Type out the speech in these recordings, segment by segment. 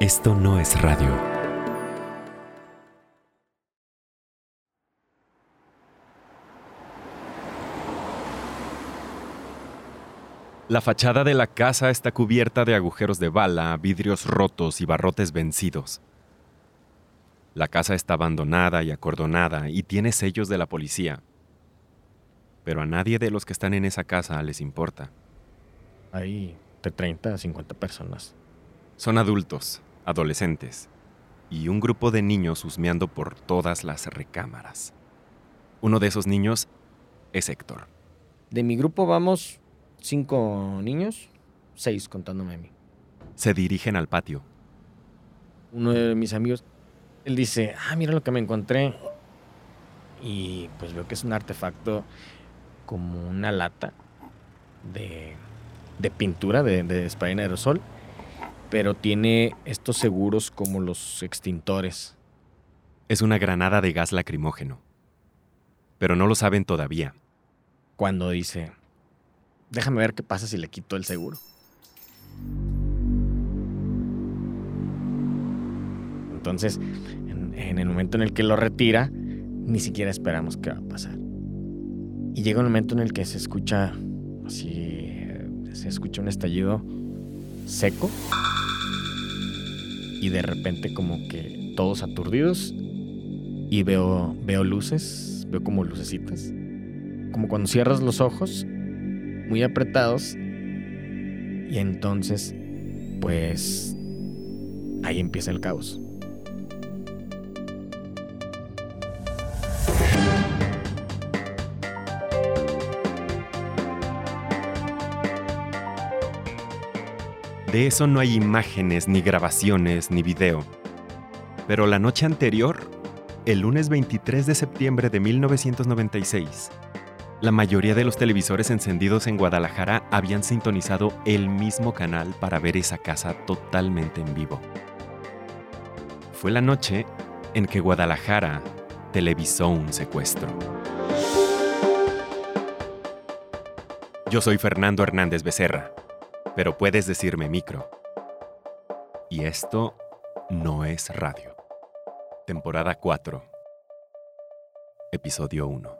Esto no es radio. La fachada de la casa está cubierta de agujeros de bala, vidrios rotos y barrotes vencidos. La casa está abandonada y acordonada y tiene sellos de la policía. Pero a nadie de los que están en esa casa les importa. Hay de 30 a 50 personas. Son adultos, adolescentes y un grupo de niños husmeando por todas las recámaras. Uno de esos niños es Héctor. De mi grupo vamos cinco niños, seis contándome a mí. Se dirigen al patio. Uno de mis amigos, él dice, ah, mira lo que me encontré. Y pues veo que es un artefacto como una lata de, de pintura de, de spray en aerosol, pero tiene estos seguros como los extintores. Es una granada de gas lacrimógeno. Pero no lo saben todavía. Cuando dice, déjame ver qué pasa si le quito el seguro. Entonces, en, en, el momento en el que lo retira, ni siquiera esperamos qué va a pasar. Y llega un momento en el que se escucha así, se escucha un estallido seco. Y de repente como que todos aturdidos. Y veo, veo luces, veo como lucecitas, como cuando cierras los ojos muy apretados. Y entonces pues ahí empieza el caos. De eso no hay imágenes, ni grabaciones, ni video. Pero la noche anterior, el lunes 23 de septiembre de 1996, la mayoría de los televisores encendidos en Guadalajara habían sintonizado el mismo canal para ver esa casa totalmente en vivo. Fue la noche en que Guadalajara televisó un secuestro. Yo soy Fernando Hernández Becerra, pero puedes decirme micro. Y esto no es radio. Temporada 4. Episodio 1.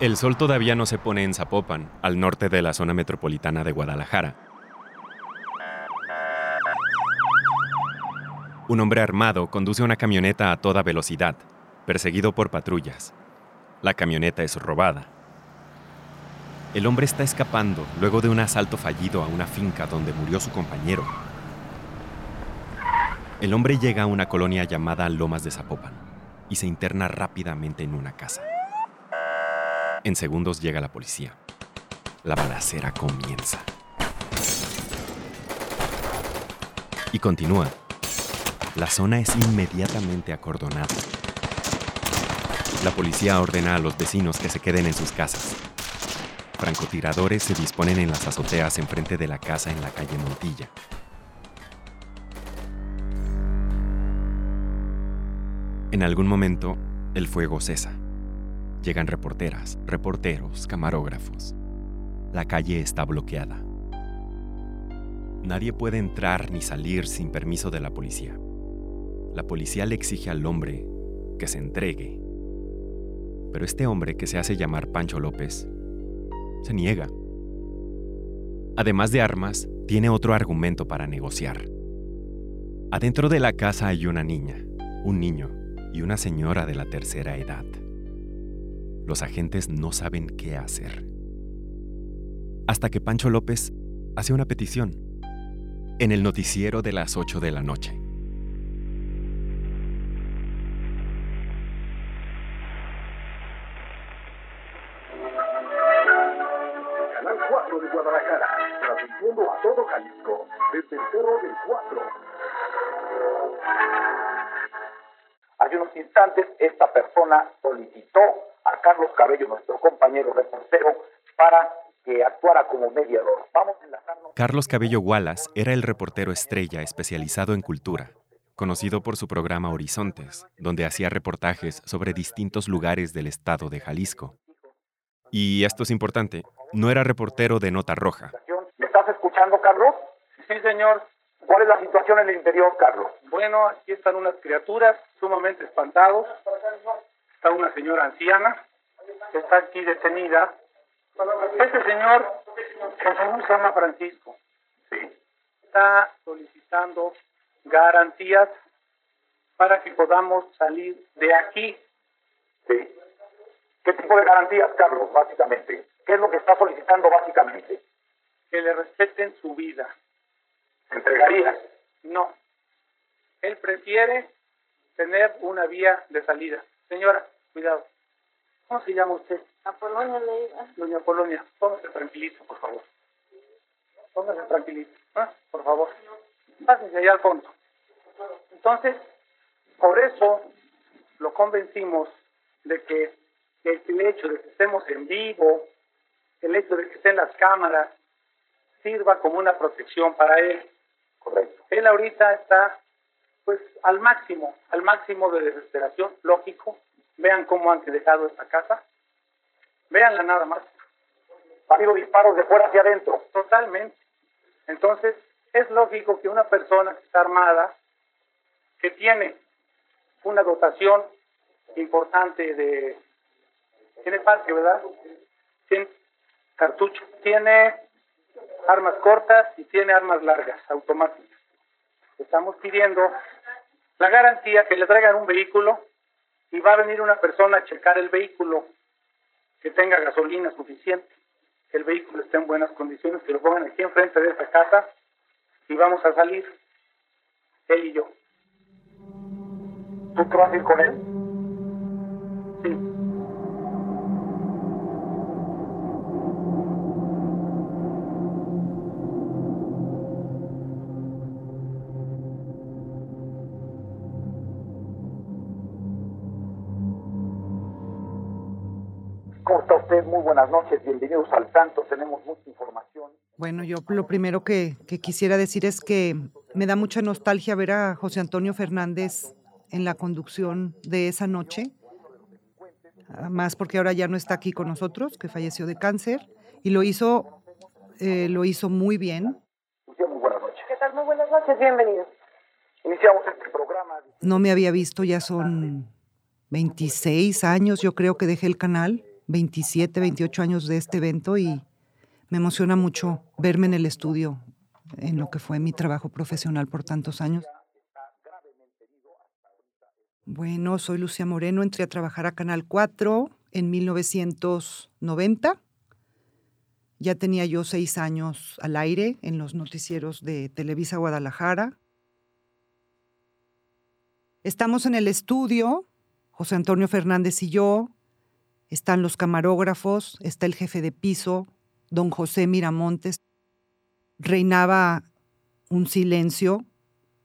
El sol todavía no se pone en Zapopan, al norte de la zona metropolitana de Guadalajara. Un hombre armado conduce una camioneta a toda velocidad, perseguido por patrullas. La camioneta es robada. El hombre está escapando luego de un asalto fallido a una finca donde murió su compañero. El hombre llega a una colonia llamada Lomas de Zapopan y se interna rápidamente en una casa. En segundos llega la policía. La balacera comienza. Y continúa. La zona es inmediatamente acordonada. La policía ordena a los vecinos que se queden en sus casas. Francotiradores se disponen en las azoteas enfrente de la casa en la calle Montilla. En algún momento, el fuego cesa. Llegan reporteras, reporteros, camarógrafos. La calle está bloqueada. Nadie puede entrar ni salir sin permiso de la policía. La policía le exige al hombre que se entregue. Pero este hombre que se hace llamar Pancho López se niega. Además de armas, tiene otro argumento para negociar. Adentro de la casa hay una niña, un niño y una señora de la tercera edad los agentes no saben qué hacer. Hasta que Pancho López hace una petición en el noticiero de las 8 de la noche. Actuara como mediador. Vamos a enlazarnos. Carlos Cabello Wallace era el reportero estrella especializado en cultura. conocido por su programa Horizontes, donde hacía reportajes sobre distintos lugares del estado de Jalisco. Y esto es importante, no era reportero de nota roja. ¿Me estás escuchando, Carlos? Sí, señor. ¿Cuál es la situación en el interior, Carlos? Bueno, aquí están unas criaturas sumamente espantados. Está una señora anciana que está aquí detenida. Este señor, el señor se llama Francisco. Sí. Está solicitando garantías para que podamos salir de aquí. Sí. ¿Qué tipo de garantías, Carlos, básicamente? ¿Qué es lo que está solicitando básicamente? Que le respeten su vida. ¿Se entregaría? No. Él prefiere tener una vía de salida. Señora, cuidado. ¿Cómo se llama usted? Apolonia Leiva. Doña Polonia, póngase tranquilito, por favor. Póngase tranquilito, ¿ah? por favor. Pásense allá al fondo. Entonces, por eso lo convencimos de que el hecho de que estemos en vivo, el hecho de que estén las cámaras, sirva como una protección para él. Correcto. Él ahorita está pues al máximo, al máximo de desesperación, lógico. Vean cómo han dejado esta casa. Véanla nada más. Ha habido disparos de fuera hacia adentro. Totalmente. Entonces, es lógico que una persona que está armada, que tiene una dotación importante de... Tiene parque, ¿verdad? Tiene cartucho. Tiene armas cortas y tiene armas largas, automáticas. Estamos pidiendo la garantía que le traigan un vehículo y va a venir una persona a checar el vehículo que tenga gasolina suficiente, que el vehículo esté en buenas condiciones, que lo pongan aquí enfrente de esta casa y vamos a salir, él y yo. ¿Tú te ir con él? Muy buenas noches, bienvenidos al Tanto, tenemos mucha información. Bueno, yo lo primero que, que quisiera decir es que me da mucha nostalgia ver a José Antonio Fernández en la conducción de esa noche, Ah, más porque ahora ya no está aquí con nosotros, que falleció de cáncer, y lo hizo, eh, lo hizo muy bien. Muy buenas noches. ¿Qué tal? Muy buenas noches, bienvenidos. Iniciamos este programa. No me había visto, ya son 26 años, yo creo que dejé el canal, 27, 28 años de este evento y me emociona mucho verme en el estudio, en lo que fue mi trabajo profesional por tantos años. Bueno, soy Lucía Moreno, entré a trabajar a Canal 4 en 1990. Ya tenía yo seis años al aire en los noticieros de Televisa Guadalajara. Estamos en el estudio, José Antonio Fernández y yo. Están los camarógrafos, está el jefe de piso, don José Miramontes. Reinaba un silencio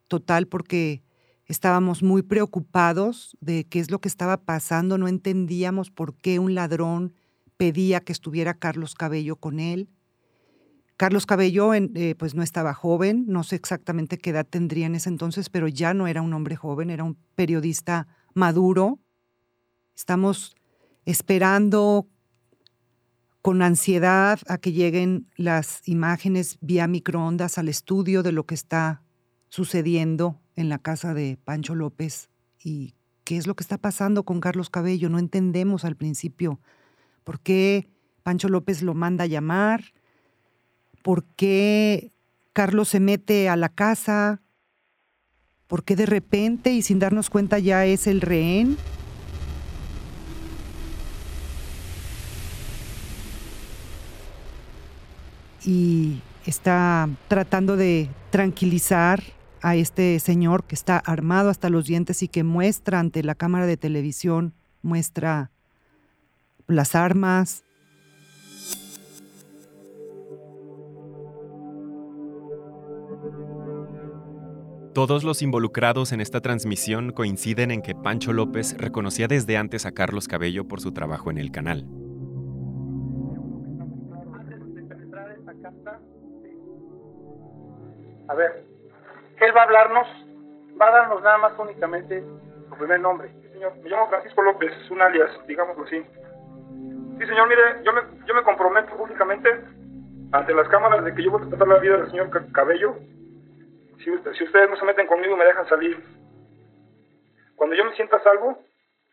total porque estábamos muy preocupados de qué es lo que estaba pasando, no entendíamos por qué un ladrón pedía que estuviera Carlos Cabello con él. Carlos Cabello eh, pues no estaba joven, no sé exactamente qué edad tendría en ese entonces, pero ya no era un hombre joven, era un periodista maduro. Estamos esperando con ansiedad a que lleguen las imágenes vía microondas al estudio de lo que está sucediendo en la casa de Pancho López y qué es lo que está pasando con Carlos Cabello. No entendemos al principio por qué Pancho López lo manda a llamar, por qué Carlos se mete a la casa, por qué de repente y sin darnos cuenta ya es el rehén. Y está tratando de tranquilizar a este señor que está armado hasta los dientes y que muestra ante la cámara de televisión, muestra las armas. Todos los involucrados en esta transmisión coinciden en que Pancho López reconocía desde antes a Carlos Cabello por su trabajo en el canal. A ver, él va a hablarnos, va a darnos nada más únicamente su primer nombre. Sí, señor. Me llamo Francisco López, es un alias, digámoslo así. Sí, señor, mire, yo me, yo me comprometo públicamente ante las cámaras de que yo voy a tratar la vida del señor Cabello. Si, si ustedes no se meten conmigo, me dejan salir. Cuando yo me sienta salvo,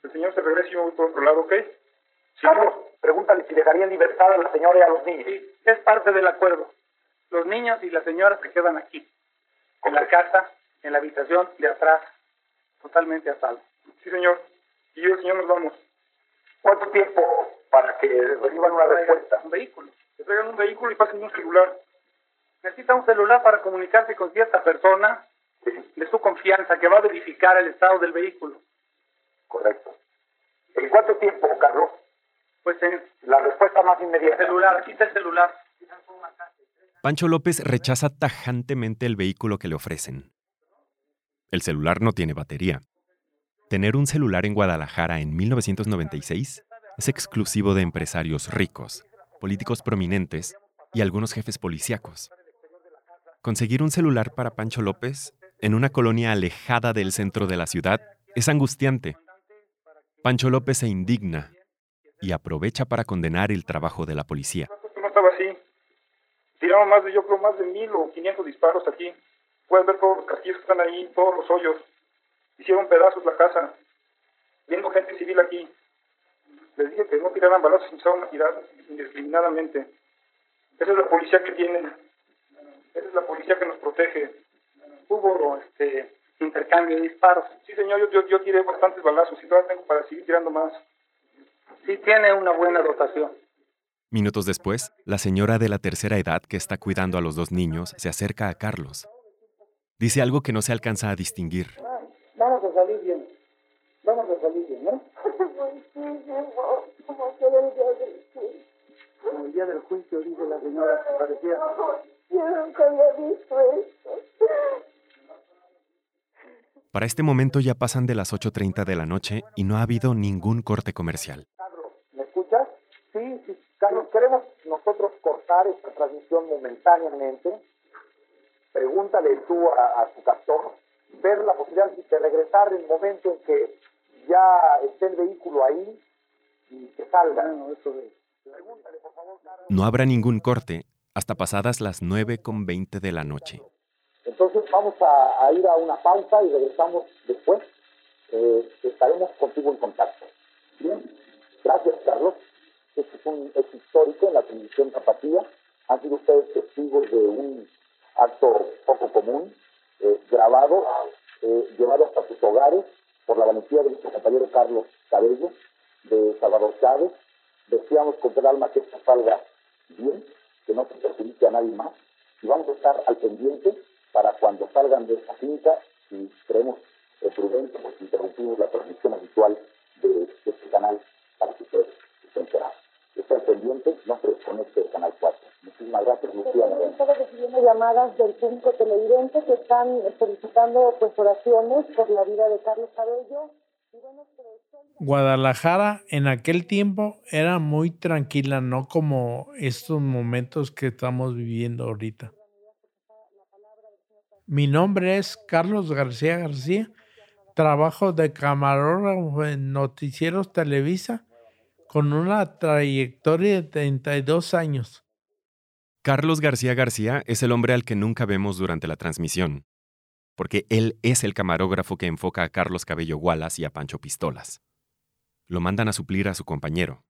el señor se regresa y yo voy por otro lado, ¿ok? Carlos, pregúntale si dejaría en libertad a la señora y a los niños. Sí, es parte del acuerdo. Los niños y las señoras se quedan aquí, en la casa, en la habitación de atrás, totalmente a salvo. Sí, señor. Y yo y el señor nos vamos. ¿Cuánto tiempo para que reciban una respuesta? Un vehículo. Que traigan un vehículo y pasen un celular. Necesita un celular para comunicarse con cierta persona de su confianza que va a verificar el estado del vehículo. Correcto. ¿En cuánto tiempo, Carlos? Pues en La respuesta más inmediata. celular, aquí está el celular. Pancho López rechaza tajantemente el vehículo que le ofrecen. El celular no tiene batería. Tener un celular en Guadalajara en 1996 es exclusivo de empresarios ricos, políticos prominentes y algunos jefes policíacos. Conseguir un celular para Pancho López en una colonia alejada del centro de la ciudad es angustiante. Pancho López se indigna y aprovecha para condenar el trabajo de la policía. Estaba así. Tiraron más de, yo creo, más de mil o quinientos disparos aquí. Pueden ver todos los casquillos que están ahí, todos los hoyos. Hicieron pedazos la casa. Viendo gente civil aquí. Les dije que no tiraran balazos, empezaron a tirar indiscriminadamente. Esa es la policía que tienen. Esa es la policía que nos protege. Hubo este intercambio de disparos. Sí, señor, yo, yo, yo tiré bastantes balazos y todavía tengo para seguir tirando más. Sí tiene una buena dotación. Minutos después, la señora de la tercera edad que está cuidando a los dos niños se acerca a Carlos. Dice algo que no se alcanza a distinguir. Vamos a salir bien. Vamos a salir bien, ¿no? Muchísimo. Como que era el día del juicio. Como el día del juicio, dice la señora, que parecía. Yo nunca había visto esto. Para este momento ya pasan de las 8.30 de la noche y no ha habido ningún corte comercial. Queremos nosotros cortar esta transmisión momentáneamente. Pregúntale tú a, a tu captor, ver la posibilidad de regresar en el momento en que ya esté el vehículo ahí y que salga. Pregúntale, por favor, Carlos. No habrá ningún corte hasta pasadas las 9.20 de la noche. Entonces vamos a, a ir a una pausa y regresamos después. Eh, estaremos contigo en contacto. Bien, gracias Carlos. Este es un hecho histórico en la televisión tapatía. Han sido ustedes testigos de un acto poco común, eh, grabado, eh, llevado hasta sus hogares por la valentía de nuestro compañero Carlos Cabello, de Salvador Chávez. Deseamos con el alma que esto salga bien, que no se perjudique a nadie más. Y vamos a estar al pendiente para cuando salgan de esta finca, y creemos eh, prudente, porque interrumpimos la transmisión habitual de, de este canal para que ustedes estén enterados. Está al pendiente, no se desconecte del canal 4. Muchísimas gracias, Lucía. Moreno. Estaba recibiendo llamadas del público televidente que están solicitando pues oraciones por la vida de Carlos Cabello. Pues, Guadalajara en aquel tiempo era muy tranquila, no como estos momentos que estamos viviendo ahorita. Mi nombre es Carlos García García. Trabajo de camarógrafo en Noticieros Televisa con una trayectoria de 32 años. Carlos García García es el hombre al que nunca vemos durante la transmisión, porque él es el camarógrafo que enfoca a Carlos Cabello Wallace y a Pancho Pistolas. Lo mandan a suplir a su compañero.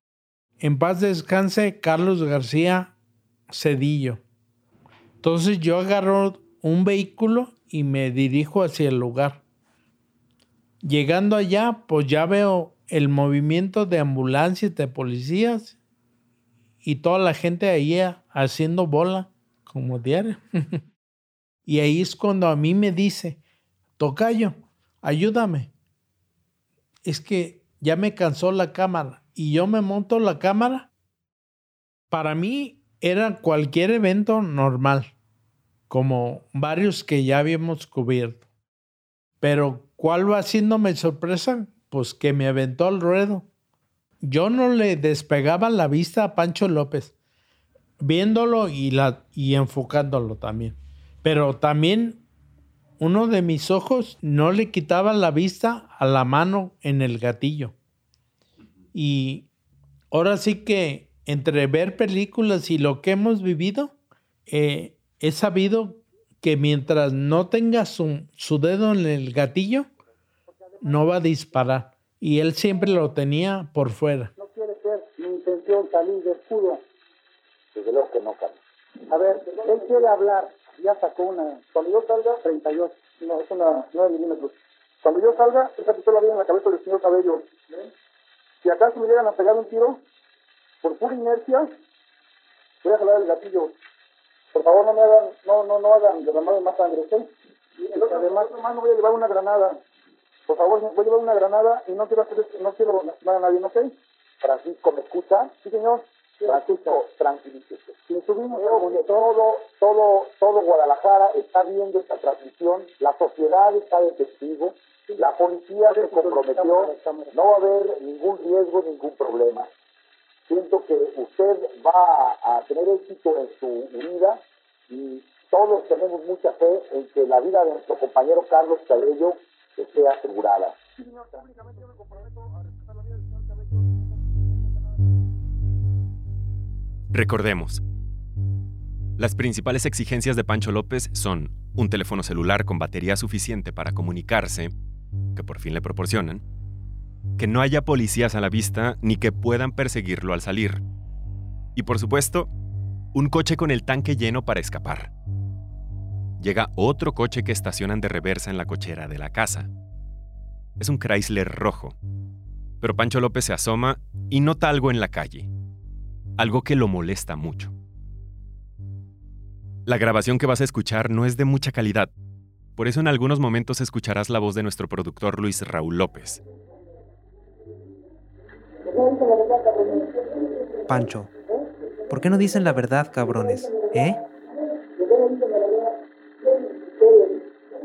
En paz descanse Carlos García Cedillo. Entonces yo agarro un vehículo y me dirijo hacia el lugar. Llegando allá, pues ya veo el movimiento de ambulancias, de policías y toda la gente ahí haciendo bola como diario. y ahí es cuando a mí me dice, Tocayo, ayúdame. Es que ya me cansó la cámara y yo me monto la cámara. Para mí era cualquier evento normal, como varios que ya habíamos cubierto. Pero ¿cuál va haciéndome sorpresa? Pues que me aventó al ruedo. Yo no le despegaba la vista a Pancho López, viéndolo y, la, y enfocándolo también. Pero también uno de mis ojos no le quitaba la vista a la mano en el gatillo. Y ahora sí que entre ver películas y lo que hemos vivido, eh, he sabido que mientras no tenga su, su dedo en el gatillo, no va a disparar. Y él siempre lo tenía por fuera. No quiere ser mi intención salir de escudo. Desde luego que no, Carlos. A ver, él quiere hablar. Ya sacó una. Cuando yo salga, 38. No, es una 9 milímetros. Cuando yo salga, esa pistola viene en la cabeza del señor Cabello. Si acaso me llegan a pegar un tiro, por pura inercia, voy a jalar el gatillo. Por favor, no me hagan, no, no, no hagan derramar más sangre, ¿ok? Además, no voy a llevar una granada. Por favor, voy a llevar una granada y no quiero hacer, no quiero lastimar a nadie, ¿ok? Francisco, ¿me escucha? Sí, señor. Francisco, tranquilícese. Si subimos todo, todo, todo Guadalajara está viendo esta transmisión, la sociedad está de testigo, la policía se comprometió, no va a haber ningún riesgo, ningún problema. Siento que usted va a tener éxito en su vida y todos tenemos mucha fe en que la vida de nuestro compañero Carlos Cabello asegurada. Recordemos, las principales exigencias de Pancho López son un teléfono celular con batería suficiente para comunicarse, que por fin le proporcionan, que no haya policías a la vista ni que puedan perseguirlo al salir, y por supuesto, un coche con el tanque lleno para escapar. Llega otro coche que estacionan de reversa en la cochera de la casa. Es un Chrysler rojo, pero Pancho López se asoma y nota algo en la calle algo que lo molesta mucho. La grabación que vas a escuchar no es de mucha calidad, por eso en algunos momentos escucharás la voz de nuestro productor Luis Raúl López. Pancho, ¿por qué no dicen la verdad, cabrones? ¿Eh?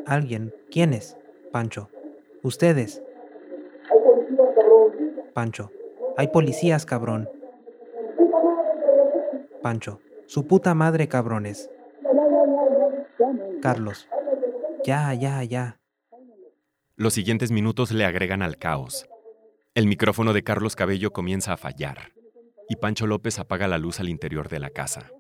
Alguien. ¿Quiénes? Pancho. Ustedes. Pancho. Hay policías, cabrón. Pancho. Su puta madre, cabrones. Carlos. Ya, ya, ya. Los siguientes minutos le agregan al caos. El micrófono de Carlos Cabello comienza a fallar y Pancho López apaga la luz al interior de la casa.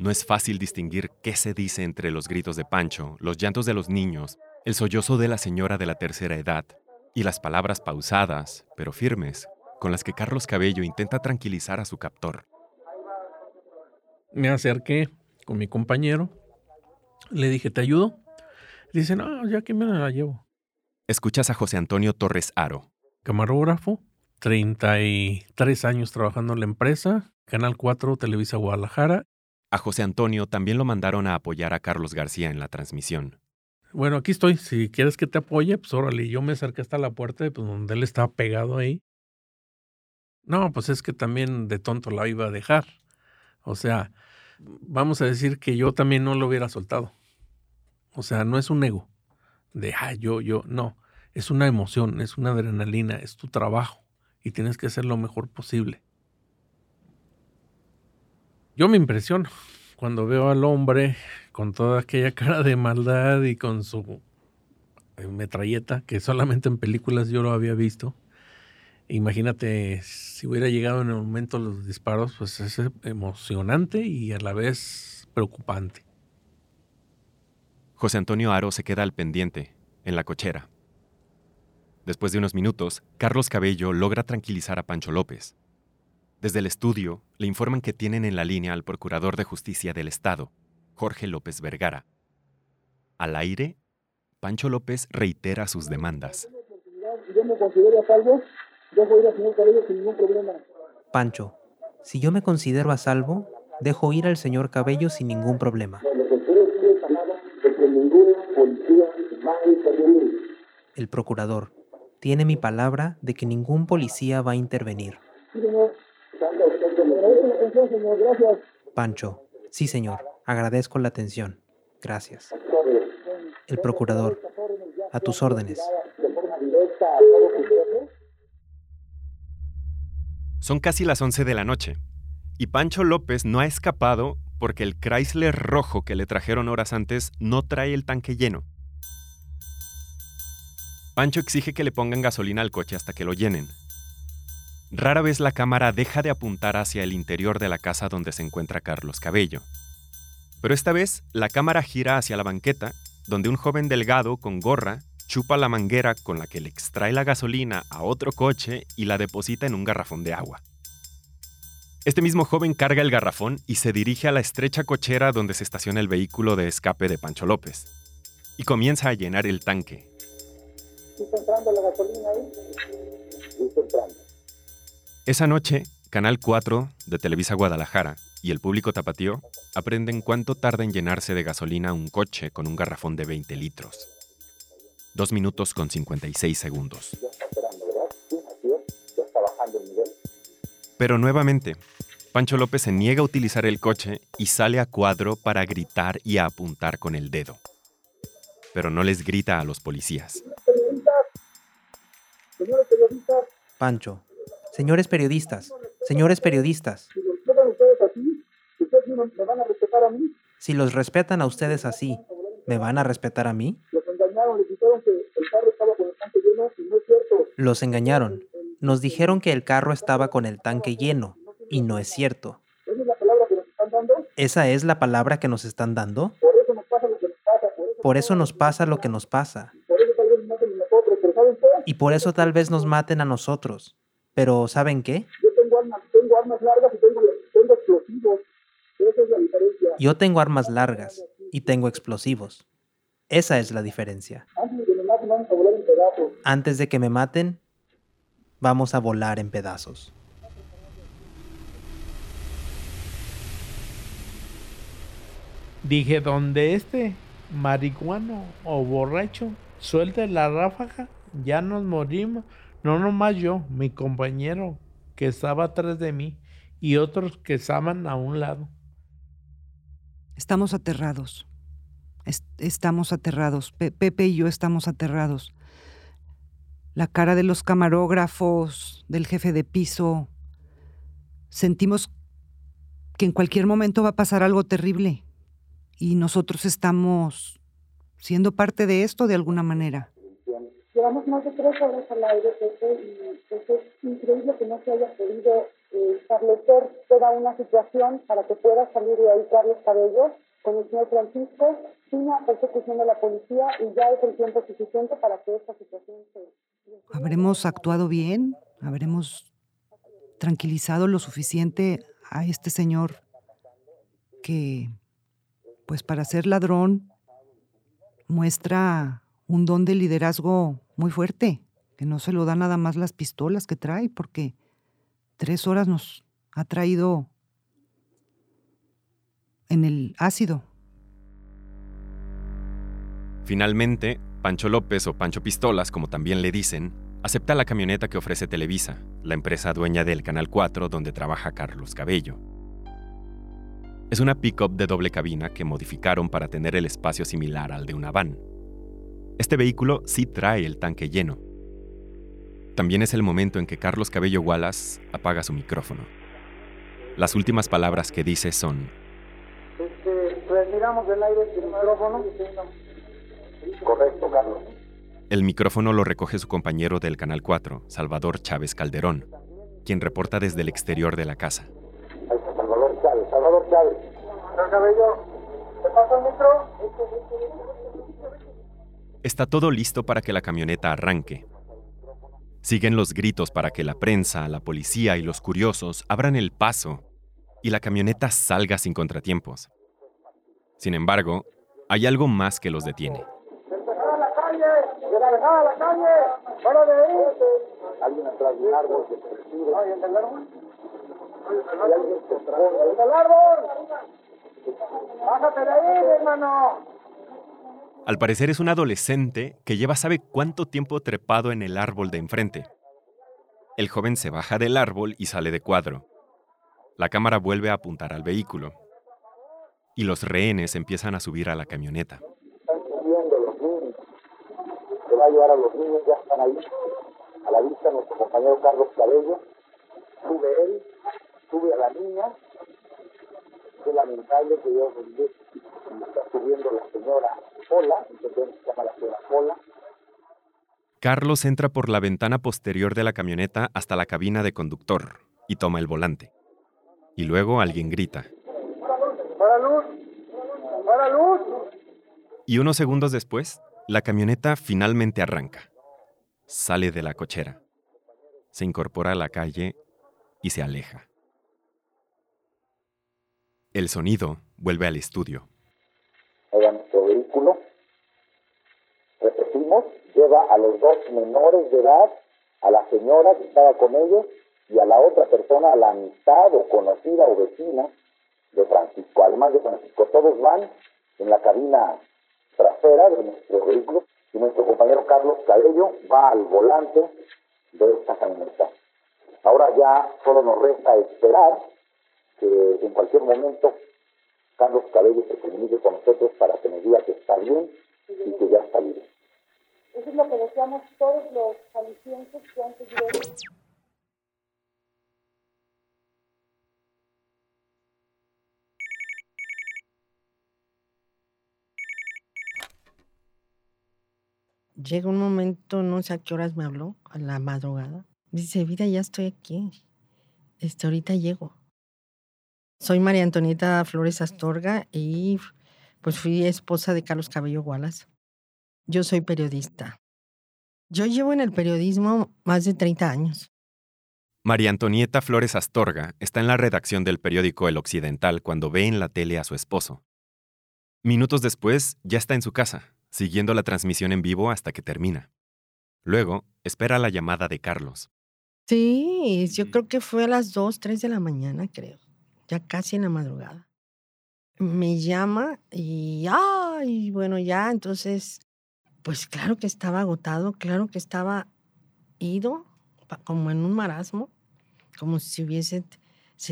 No es fácil distinguir qué se dice entre los gritos de Pancho, los llantos de los niños, el sollozo de la señora de la tercera edad y las palabras pausadas, pero firmes, con las que Carlos Cabello intenta tranquilizar a su captor me acerqué con mi compañero, le dije, ¿te ayudo? Dice, no, ya que me la llevo. Escuchas a José Antonio Torres Aro. Camarógrafo, 33 años trabajando en la empresa, Canal 4, Televisa Guadalajara. A José Antonio también lo mandaron a apoyar a Carlos García en la transmisión. Bueno, aquí estoy. Si quieres que te apoye, pues órale. Yo me acerqué hasta la puerta pues, donde él estaba pegado ahí. No, pues es que también de tonto la iba a dejar. O sea, vamos a decir que yo también no lo hubiera soltado. O sea, no es un ego de, ah, yo, yo, no. Es una emoción, es una adrenalina, es tu trabajo y tienes que hacer lo mejor posible. Yo me impresiono cuando veo al hombre con toda aquella cara de maldad y con su eh, metralleta, que solamente en películas yo lo había visto Imagínate si hubiera llegado en el momento los disparos, pues es emocionante y a la vez preocupante. José Antonio Aro se queda al pendiente, en la cochera. Después de unos minutos, Carlos Cabello logra tranquilizar a Pancho López. Desde el estudio, le informan que tienen en la línea al Procurador de Justicia del Estado, Jorge López Vergara. Al aire, Pancho López reitera sus demandas. Yo me considero salvo dejo ir al señor Cabello sin ningún problema. Pancho, si yo me considero a salvo, dejo ir al señor Cabello sin ningún problema. El procurador tiene mi palabra de que ningún policía va a intervenir. Pancho, sí señor, agradezco la atención. Gracias. El procurador, a tus órdenes. Son casi las 11 de la noche, y Pancho López no ha escapado porque el Chrysler rojo que le trajeron horas antes no trae el tanque lleno. Pancho exige que le pongan gasolina al coche hasta que lo llenen. Rara vez la cámara deja de apuntar hacia el interior de la casa donde se encuentra Carlos Cabello. Pero esta vez la cámara gira hacia la banqueta, donde un joven delgado con gorra chupa la manguera con la que le extrae la gasolina a otro coche y la deposita en un garrafón de agua. Este mismo joven carga el garrafón y se dirige a la estrecha cochera donde se estaciona el vehículo de escape de Pancho López y comienza a llenar el tanque. Esa noche, Canal 4 de Televisa Guadalajara y el público tapatío aprenden cuánto tarda en llenarse de gasolina un coche con un garrafón de 20 litros. Dos minutos con 56 segundos. Pero nuevamente, Pancho López se niega a utilizar el coche y sale a cuadro para gritar y a apuntar con el dedo. Pero no les grita a los policías. Pancho, señores periodistas, señores periodistas. Si los respetan a ustedes así, ¿me van a respetar a mí? Los engañaron. Nos dijeron que el carro estaba con el tanque lleno, y no es cierto. ¿Esa es la palabra que nos están dando? Por eso nos pasa lo que nos pasa. Y por eso tal vez nos maten a nosotros. Pero ¿saben qué? Yo tengo armas largas y tengo explosivos. Esa es la diferencia. Antes de que me maten, vamos a volar en pedazos. Dije, donde este marihuano o borracho suelte la ráfaga, ya nos morimos. No nomás yo, mi compañero que estaba atrás de mí y otros que estaban a un lado. Estamos aterrados. estamos aterrados. Pepe y yo estamos aterrados. La cara de los camarógrafos, del jefe de piso. Sentimos que en cualquier momento va a pasar algo terrible. Y nosotros estamos siendo parte de esto de alguna manera. Llevamos más de tres horas al aire, Pepe, y pues, es increíble que no se haya podido eh, establecer toda una situación para que pueda salir de ahí Carlos Cabello con el señor Francisco sin la persecución de la policía y ya es el tiempo suficiente para que esta situación se... ¿Habremos actuado bien? ¿Habremos tranquilizado lo suficiente a este señor que, pues para ser ladrón, muestra un don de liderazgo muy fuerte, que no se lo da nada más las pistolas que trae, porque tres horas nos ha traído en el ácido. Finalmente, Pancho López o Pancho Pistolas, como también le dicen, acepta la camioneta que ofrece Televisa, la empresa dueña del Canal 4 donde trabaja Carlos Cabello. Es una pick-up de doble cabina que modificaron para tener el espacio similar al de una van. Este vehículo sí trae el tanque lleno. También es el momento en que Carlos Cabello Wallace apaga su micrófono. Las últimas palabras que dice son... Este, retiramos del aire el micrófono. Correcto, Carlos. El micrófono lo recoge su compañero del Canal 4, Salvador Chávez Calderón, quien reporta desde el exterior de la casa. Salvador Chávez, Salvador Chávez. Cabello, ¿te pasa el micro? Está todo listo para que la camioneta arranque. Siguen los gritos para que la prensa, la policía y los curiosos abran el paso y la camioneta salga sin contratiempos. Sin embargo, hay algo más que los detiene. ¡Bájate de ahí, hermano! Al parecer es un adolescente que lleva sabe cuánto tiempo trepado en el árbol de enfrente. El joven se baja del árbol y sale de cuadro. La cámara vuelve a apuntar al vehículo. Y los rehenes empiezan a subir a la camioneta. Están subiendo los niños. Se va a llevar a los niños, ya están ahí. A la vista nuestro compañero Carlos Cabello. Sube él, sube a la niña. Qué lamentable que Dios bendiga subiendo la señora Pola, entendemos que se llama la señora Pola. Carlos entra por la ventana posterior de la camioneta hasta la cabina de conductor y toma el volante. Y luego alguien grita. ¡Para luz! ¡Para luz! Y unos segundos después, la camioneta finalmente arranca. Sale de la cochera. Se incorpora a la calle y se aleja. El sonido vuelve al estudio. Lleva a los dos menores de edad, a la señora que estaba con ellos y a la otra persona, a la amistad o conocida o vecina de Francisco, además de Francisco. Todos van en la cabina trasera de nuestro vehículo y nuestro compañero Carlos Cabello va al volante de esta camioneta. Ahora ya solo nos resta esperar que en cualquier momento Carlos Cabello se comunique con nosotros para que nos diga que está bien y que ya está libre. Eso es lo que deseamos todos los jaliscienses que antes de... Llega un momento, no sé a qué horas me habló, a la madrugada. Dice, vida, ya estoy aquí. Este, ahorita llego. Soy María Antonieta Flores Astorga y pues fui esposa de Carlos Cabello Wallace. Yo soy periodista. Yo llevo en el periodismo más de 30 años. María Antonieta Flores Astorga está en la redacción del periódico El Occidental cuando ve en la tele a su esposo. Minutos después, ya está en su casa, siguiendo la transmisión en vivo hasta que termina. Luego, espera la llamada de Carlos. Sí, yo creo que fue a las 2, 3 de la mañana, creo. Ya casi en la madrugada. Me llama y, ay, bueno, ya, entonces, pues claro que estaba agotado, claro que estaba ido, como en un marasmo, como si se,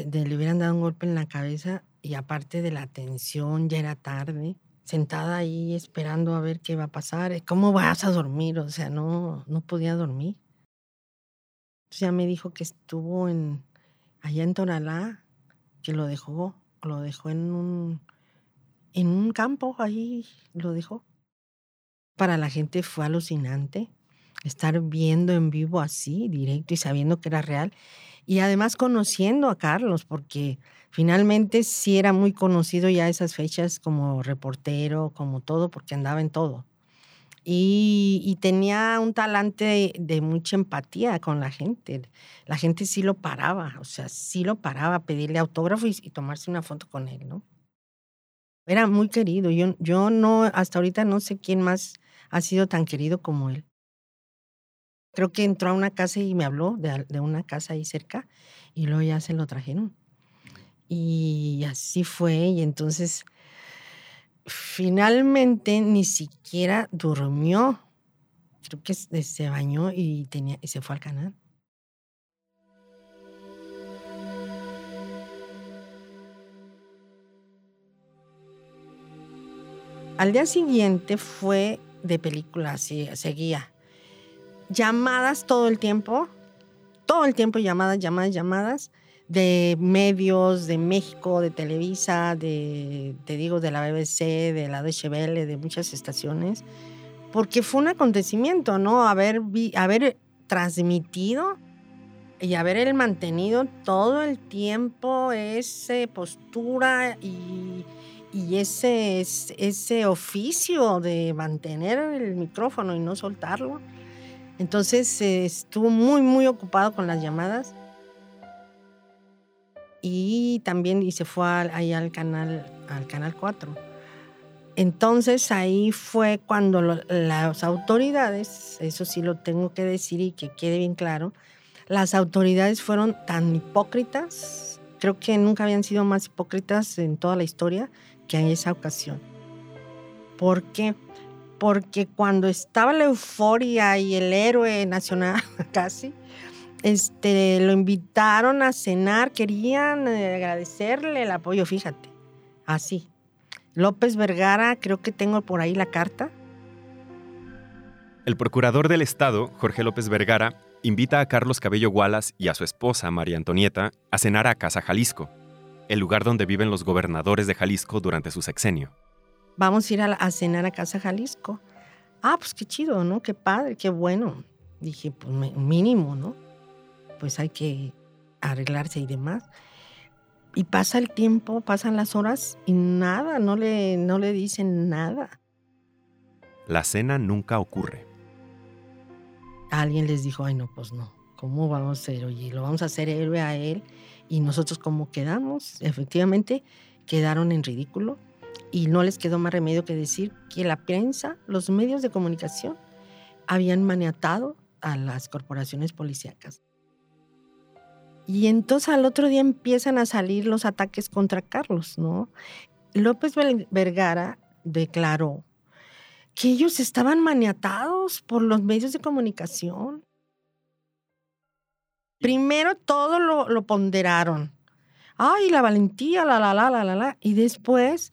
le hubieran dado un golpe en la cabeza y aparte de la tensión, ya era tarde sentada ahí esperando a ver qué va a pasar. Eh, ¿Cómo vas a dormir? O sea, no, no podía dormir. Ya me dijo que estuvo en, allá en Tonalá, que lo dejó, lo dejó en un, en un campo, ahí lo dejó. Para la gente fue alucinante estar viendo en vivo así, directo y sabiendo que era real. Y además conociendo a Carlos, porque finalmente sí era muy conocido ya esas fechas como reportero, como todo, porque andaba en todo. Y, tenía un talante de, mucha empatía con la gente. La gente sí lo paraba, o sea, sí lo paraba a pedirle autógrafo y, tomarse una foto con él, ¿no? Era muy querido. Yo, yo no, hasta ahorita no sé quién más ha sido tan querido como él creo que entró a una casa y me habló de, una casa ahí cerca y luego ya se lo trajeron. Y así fue y entonces finalmente ni siquiera durmió. Creo que se bañó y, tenía, y se fue al canal. Al día siguiente fue de película, seguía llamadas todo el tiempo, todo el tiempo llamadas, llamadas, llamadas de medios de México, de Televisa, de, te digo, de la BBC, de la Deutsche Welle, de muchas estaciones, porque fue un acontecimiento, ¿no? Haber, haber transmitido y haber mantenido todo el tiempo esa postura y, y ese, ese oficio de mantener el micrófono y no soltarlo entonces estuvo muy, muy ocupado con las llamadas. Y también y se fue ahí al canal, al canal 4. Entonces ahí fue cuando las autoridades, eso sí lo tengo que decir y que quede bien claro, las autoridades fueron tan hipócritas, creo que nunca habían sido más hipócritas en toda la historia que en esa ocasión. ¿Por qué? porque cuando estaba la euforia y el héroe nacional casi, este, lo invitaron a cenar, querían eh, agradecerle el apoyo, fíjate, así. López Vergara, creo que tengo por ahí la carta. El procurador del Estado, Jorge López Vergara, invita a Carlos Cabello Wallace y a su esposa, María Antonieta, a cenar a Casa Jalisco, el lugar donde viven los gobernadores de Jalisco durante su sexenio vamos a ir a, cenar a Casa Jalisco. Ah, pues qué chido, ¿no? Qué padre, qué bueno. Dije, pues mínimo, ¿no? Pues hay que arreglarse y demás. Y pasa el tiempo, pasan las horas y nada, no le, no le dicen nada. La cena nunca ocurre. Alguien les dijo, ay no, pues no, ¿cómo vamos a ser? Oye, lo vamos a hacer héroe a él y nosotros cómo quedamos. Efectivamente, quedaron en ridículo y no les quedó más remedio que decir que la prensa, los medios de comunicación, habían maniatado a las corporaciones policíacas. Y entonces al otro día empiezan a salir los ataques contra Carlos, ¿no? López Vergara declaró que ellos estaban maniatados por los medios de comunicación. Primero todo lo, ponderaron. Ay, la valentía, la, la, la, la, la, la. Y después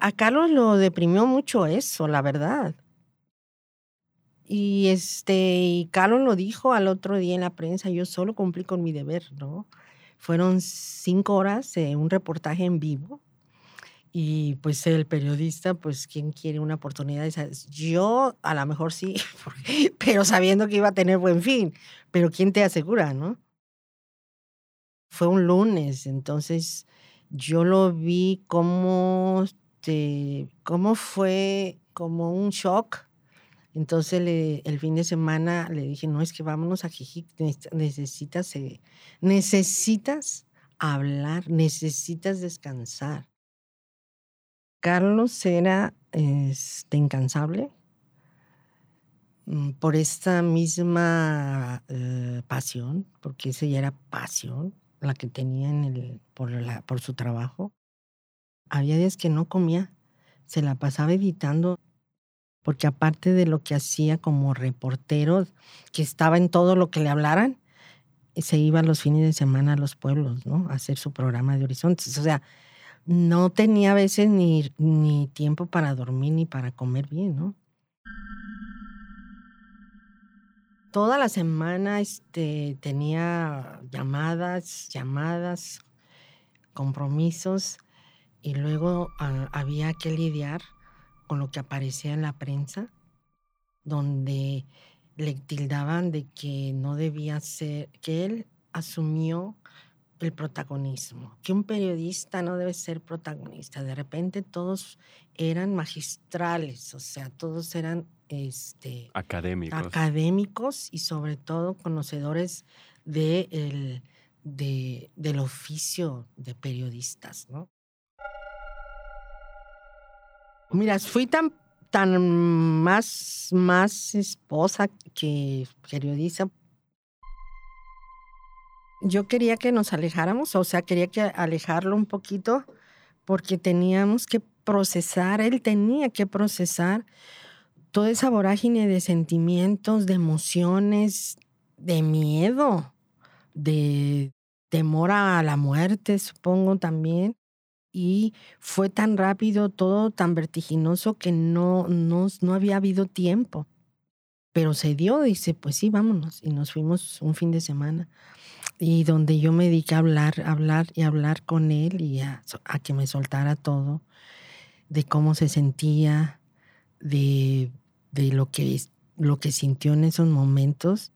a Carlos lo deprimió mucho eso, la verdad. Y este, y Carlos lo dijo al otro día en la prensa, yo solo cumplí con mi deber, ¿no? Fueron cinco horas de un reportaje en vivo. Y pues el periodista, pues, ¿quién quiere una oportunidad? Yo a lo mejor sí, pero sabiendo que iba a tener buen fin. Pero ¿quién te asegura, no? Fue un lunes, entonces yo lo vi como este, cómo fue como un shock. Entonces el fin de semana le dije, no, es que vámonos a Jijic, necesitas, eh, necesitas hablar, necesitas descansar. Carlos era este, incansable mm, por esta misma eh, pasión, porque esa ya era pasión la que tenía en el, por, por su trabajo. Había días que no comía, se la pasaba editando, porque aparte de lo que hacía como reportero, que estaba en todo lo que le hablaran, se iba los fines de semana a los pueblos, ¿no? A hacer su programa de horizontes. O sea, no tenía a veces ni, ni tiempo para dormir ni para comer bien, ¿no? Toda la semana este, tenía llamadas, llamadas, compromisos y luego ah, había que lidiar con lo que aparecía en la prensa, donde le tildaban de que no debía ser, que él asumió el protagonismo, que un periodista no debe ser protagonista. De repente todos eran magistrales, o sea, todos eran este, académicos. académicos y sobre todo conocedores de el, de, del oficio de periodistas, ¿no? Mira, fui tan, tan más, más esposa que periodista. Yo quería que nos alejáramos, o sea, quería que alejarlo un poquito porque teníamos que procesar, él tenía que procesar toda esa vorágine de sentimientos, de emociones, de miedo, de temor a la muerte, supongo también y fue tan rápido, todo tan vertiginoso que no, no, no había habido tiempo. Pero se dio, dice, pues sí, vámonos. Y nos fuimos un fin de semana. Y donde yo me dediqué a hablar, hablar y hablar con él y a, a que me soltara todo, de cómo se sentía, de, de lo, que, lo que sintió en esos momentos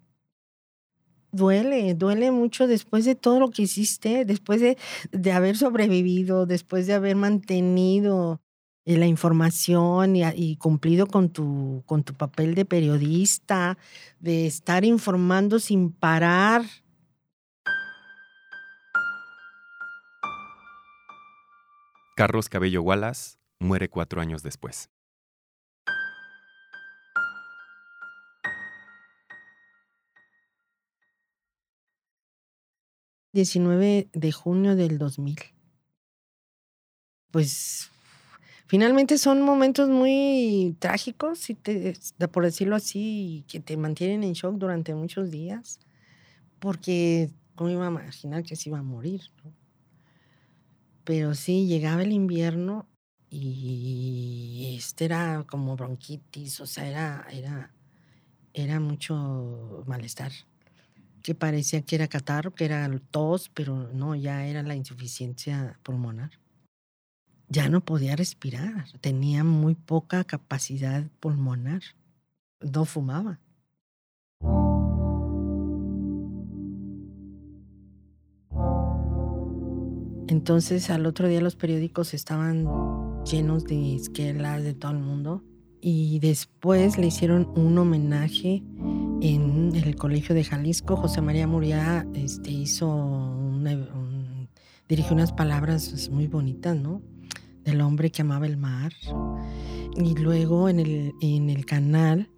duele, duele mucho después de todo lo que hiciste, después de, de haber sobrevivido, después de haber mantenido la información y, y, cumplido con tu, con tu papel de periodista, de estar informando sin parar. Carlos Cabello Wallace muere cuatro años después. 19 de junio del 2000. Pues finalmente son momentos muy trágicos, si te, por decirlo así, que te mantienen en shock durante muchos días, porque no iba a imaginar que se iba a morir. Pero sí, llegaba el invierno y este era como bronquitis, o sea, era, era, era mucho malestar que parecía que era catarro, que era tos, pero no, ya era la insuficiencia pulmonar. Ya no podía respirar, tenía muy poca capacidad pulmonar, no fumaba. Entonces al otro día los periódicos estaban llenos de esquelas de todo el mundo y después le hicieron un homenaje en el Colegio de Jalisco. José María Muria este, hizo dirigió unas palabras muy bonitas, ¿no? Del hombre que amaba el mar. Y luego en el, en el canal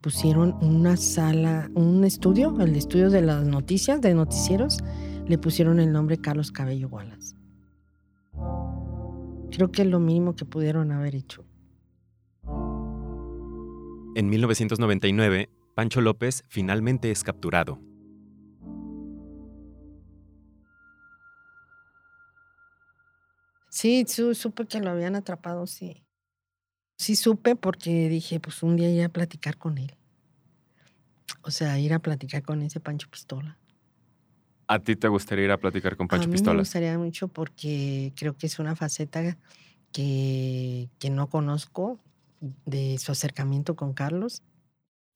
pusieron una sala, un estudio, el estudio de las noticias, de noticieros, le pusieron el nombre Carlos Cabello Wallace. Creo que es lo mínimo que pudieron haber hecho. En 1999, Pancho López finalmente es capturado. Sí, supe que lo habían atrapado, sí. Sí supe porque dije, pues un día ir a platicar con él. O sea, ir a platicar con ese Pancho Pistola. ¿A ti te gustaría ir a platicar con Pancho a mí Pistola? Me gustaría mucho porque creo que es una faceta que, que no conozco de su acercamiento con Carlos.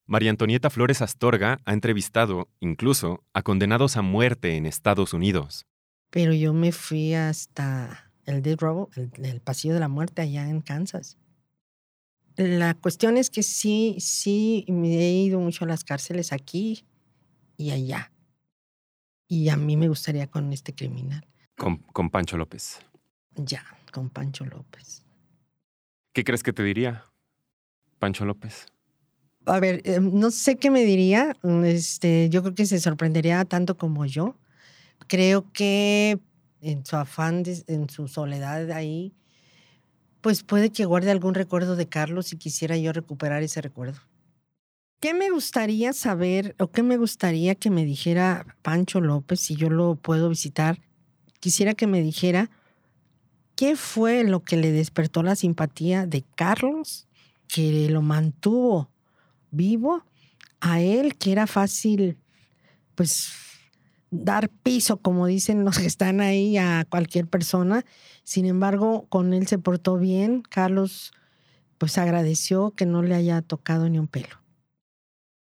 María Antonieta Flores Astorga ha entrevistado, incluso, a condenados a muerte en Estados Unidos. Pero yo me fui hasta el Dead Row, el, el pasillo de la muerte allá en Kansas. La cuestión es que sí, sí, me he ido mucho a las cárceles aquí y allá. Y a mí me gustaría con este criminal. Con, con Pancho López. Ya, con Pancho López. ¿Qué crees que te diría Pancho López? A ver, eh, no sé qué me diría. Este, yo creo que se sorprendería tanto como yo. Creo que en su afán, en su soledad ahí, pues puede que guarde algún recuerdo de Carlos y quisiera yo recuperar ese recuerdo. ¿Qué me gustaría saber o qué me gustaría que me dijera Pancho López si yo lo puedo visitar? Quisiera que me dijera qué fue lo que le despertó la simpatía de Carlos, que lo mantuvo vivo, a él que era fácil, pues, dar piso, como dicen los que están ahí, a cualquier persona. Sin embargo, con él se portó bien. Carlos, pues, agradeció que no le haya tocado ni un pelo.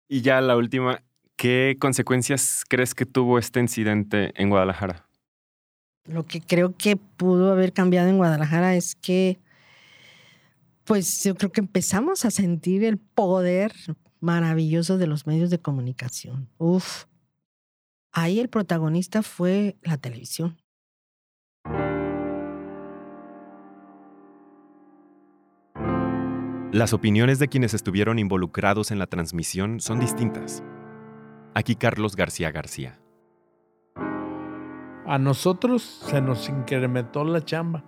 Y ya la última, ¿qué consecuencias crees que tuvo este incidente en Guadalajara? Lo que creo que pudo haber cambiado en Guadalajara es que, pues yo creo que empezamos a sentir el poder maravilloso de los medios de comunicación. Uf, ahí el protagonista fue la televisión. Las opiniones de quienes estuvieron involucrados en la transmisión son distintas. Aquí Carlos García García. A nosotros se nos incrementó la chamba.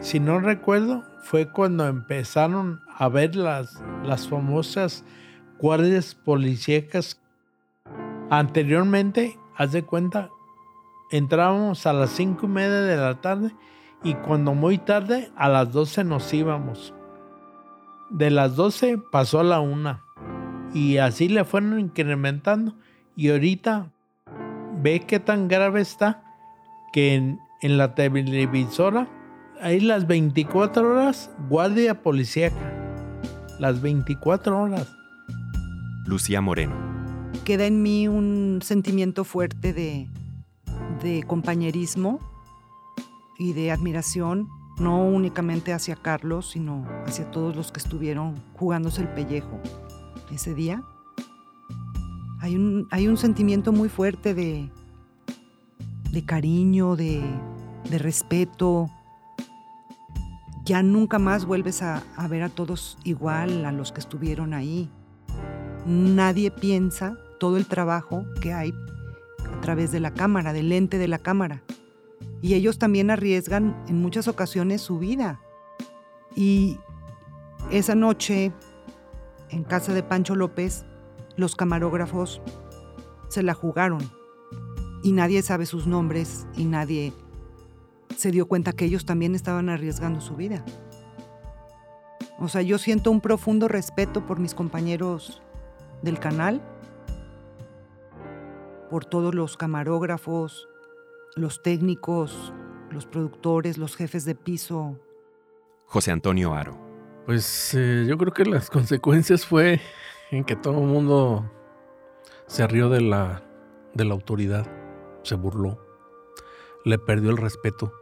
Si no recuerdo, fue cuando empezaron a ver las, las famosas guardias policíacas. Anteriormente, haz de cuenta, entrábamos a las cinco y media de la tarde y cuando muy tarde, a las 12 nos íbamos de las 12 pasó a la 1 y así le fueron incrementando y ahorita ve qué tan grave está que en, en la televisora hay las 24 horas guardia policíaca. Las 24 horas. Lucía Moreno. Queda en mí un sentimiento fuerte de, compañerismo y de admiración no únicamente hacia Carlos, sino hacia todos los que estuvieron jugándose el pellejo ese día. Hay un, hay un sentimiento muy fuerte de, de cariño, de, de, respeto. Ya nunca más vuelves a, a ver a todos igual, a los que estuvieron ahí. Nadie piensa todo el trabajo que hay a través de la cámara, del lente de la cámara y ellos también arriesgan en muchas ocasiones su vida. Y esa noche, en casa de Pancho López, los camarógrafos se la jugaron y nadie sabe sus nombres y nadie se dio cuenta que ellos también estaban arriesgando su vida. O sea, yo siento un profundo respeto por mis compañeros del canal, por todos los camarógrafos, los técnicos, los productores, los jefes de piso, José Antonio Aro. Pues eh, yo creo que las consecuencias fue en que todo el mundo se rió de la, de la autoridad, se burló, le perdió el respeto.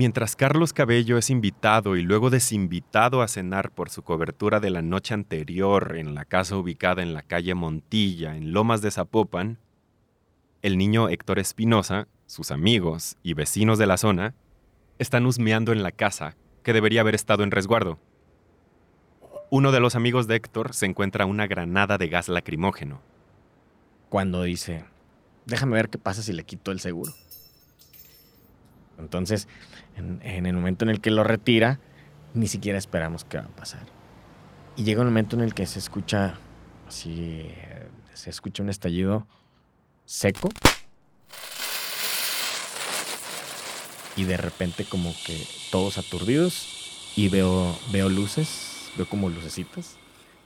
Mientras Carlos Cabello es invitado y luego desinvitado a cenar por su cobertura de la noche anterior en la casa ubicada en la calle Montilla, en Lomas de Zapopan, el niño Héctor Espinosa, sus amigos y vecinos de la zona están husmeando en la casa que debería haber estado en resguardo. Uno de los amigos de Héctor se encuentra una granada de gas lacrimógeno. Cuando dice, déjame ver qué pasa si le quito el seguro. Entonces, en, el momento en el que lo retira, ni siquiera esperamos qué va a pasar. Y llega un momento en el que se escucha así, se escucha un estallido seco. Y de repente como que todos aturdidos y veo, veo luces, veo como lucecitas.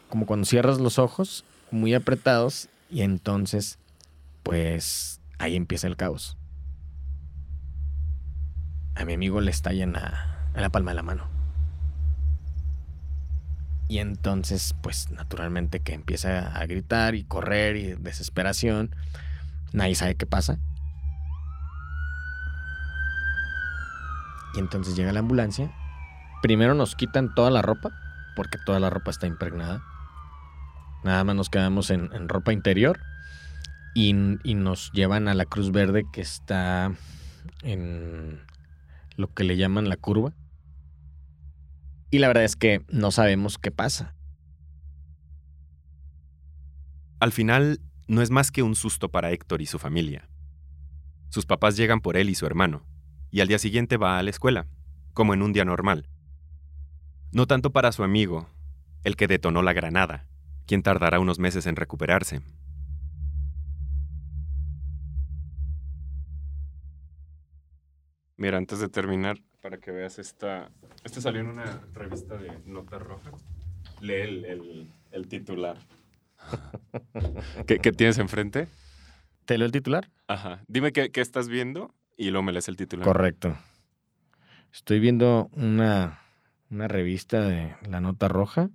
Como cuando cierras los ojos muy apretados y entonces pues ahí empieza el caos a mi amigo le estallan a, a la palma de la mano. Y entonces, pues naturalmente que empieza a gritar y correr y desesperación. Nadie sabe qué pasa. Y entonces llega la ambulancia. Primero nos quitan toda la ropa, porque toda la ropa está impregnada. Nada más nos quedamos en, ropa interior. Y, nos llevan a la Cruz Verde que está en lo que le llaman la curva. Y la verdad es que no sabemos qué pasa. Al final, no es más que un susto para Héctor y su familia. Sus papás llegan por él y su hermano, y al día siguiente va a la escuela, como en un día normal. No tanto para su amigo, el que detonó la granada, quien tardará unos meses en recuperarse, Mira, antes de terminar, para que veas esta. Este salió en una revista de Nota Roja. Lee el, titular. ¿Qué, tienes enfrente? ¿Te leo el titular? Ajá. Dime qué, estás viendo y luego me lees el titular. Correcto. Estoy viendo una, una revista de La Nota Roja.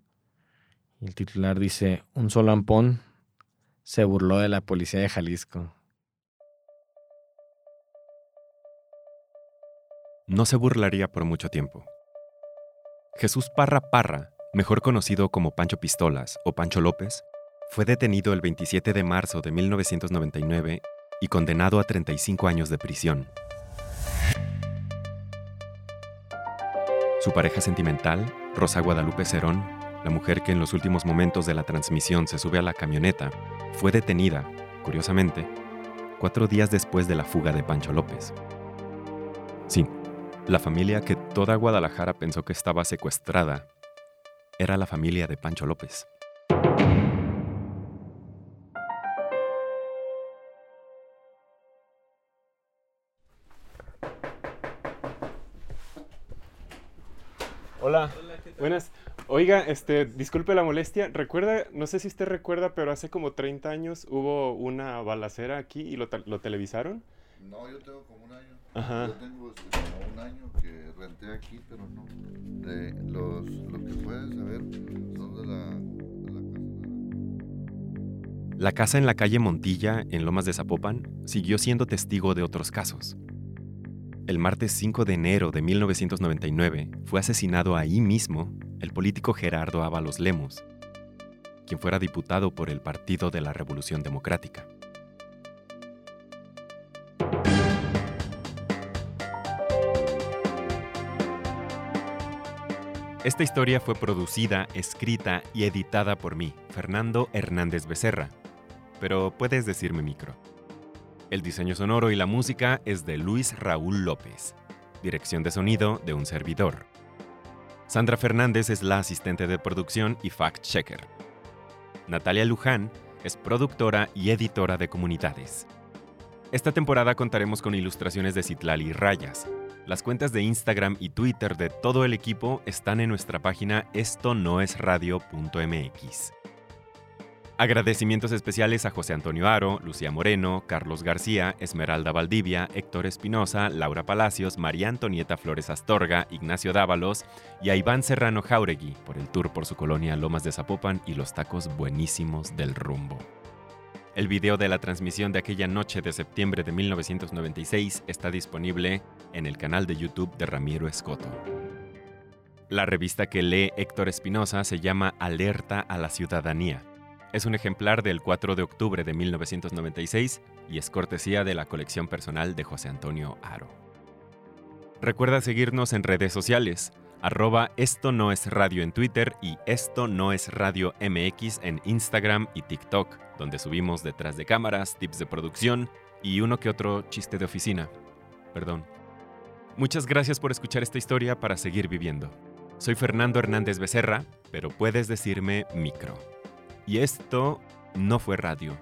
Y el titular dice: Un solampón se burló de la policía de Jalisco. No se burlaría por mucho tiempo. Jesús Parra Parra, mejor conocido como Pancho Pistolas o Pancho López, fue detenido el 27 de marzo de 1999 y condenado a 35 años de prisión. Su pareja sentimental, Rosa Guadalupe Cerón, la mujer que en los últimos momentos de la transmisión se sube a la camioneta, fue detenida, curiosamente, cuatro días después de la fuga de Pancho López. Sí, la familia que toda Guadalajara pensó que estaba secuestrada era la familia de Pancho López. Hola, buenas. Oiga, este, disculpe la molestia. Recuerda, no sé si usted recuerda, pero hace como 30 años hubo una balacera aquí y lo, lo televisaron. No, yo tengo como un año. Ajá. Yo tengo este, como un año que renté aquí, pero no. De los, lo que puedes saber son de la, de la casa. La casa en la calle Montilla, en Lomas de Zapopan, siguió siendo testigo de otros casos. El martes 5 de enero de 1999 fue asesinado ahí mismo el político Gerardo Ábalos Lemos, quien fuera diputado por el Partido de la Revolución Democrática. Esta historia fue producida, escrita y editada por mí, Fernando Hernández Becerra. Pero puedes decirme micro. El diseño sonoro y la música es de Luis Raúl López. Dirección de sonido de un servidor. Sandra Fernández es la asistente de producción y fact-checker. Natalia Luján es productora y editora de comunidades. Esta temporada contaremos con ilustraciones de Citlali Rayas. Las cuentas de Instagram y Twitter de todo el equipo están en nuestra página esto no es radio.mx. Agradecimientos especiales a José Antonio Aro, Lucía Moreno, Carlos García, Esmeralda Valdivia, Héctor Espinosa, Laura Palacios, María Antonieta Flores Astorga, Ignacio Dávalos y a Iván Serrano Jauregui por el tour por su colonia Lomas de Zapopan y los tacos buenísimos del rumbo. El video de la transmisión de aquella noche de septiembre de 1996 está disponible en el canal de YouTube de Ramiro Escoto. La revista que lee Héctor Espinosa se llama Alerta a la Ciudadanía. Es un ejemplar del 4 de octubre de 1996 y es cortesía de la colección personal de José Antonio Aro. Recuerda seguirnos en redes sociales arroba esto no es radio en Twitter y esto no es radio MX en Instagram y TikTok, donde subimos detrás de cámaras, tips de producción y uno que otro chiste de oficina. Perdón. Muchas gracias por escuchar esta historia para seguir viviendo. Soy Fernando Hernández Becerra, pero puedes decirme micro. Y esto no fue radio,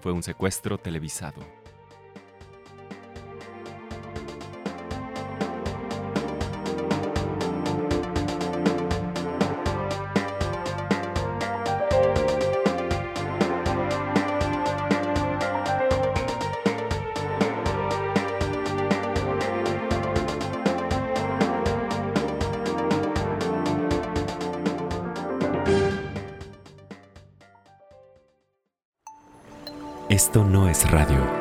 fue un secuestro televisado. Esto no es radio.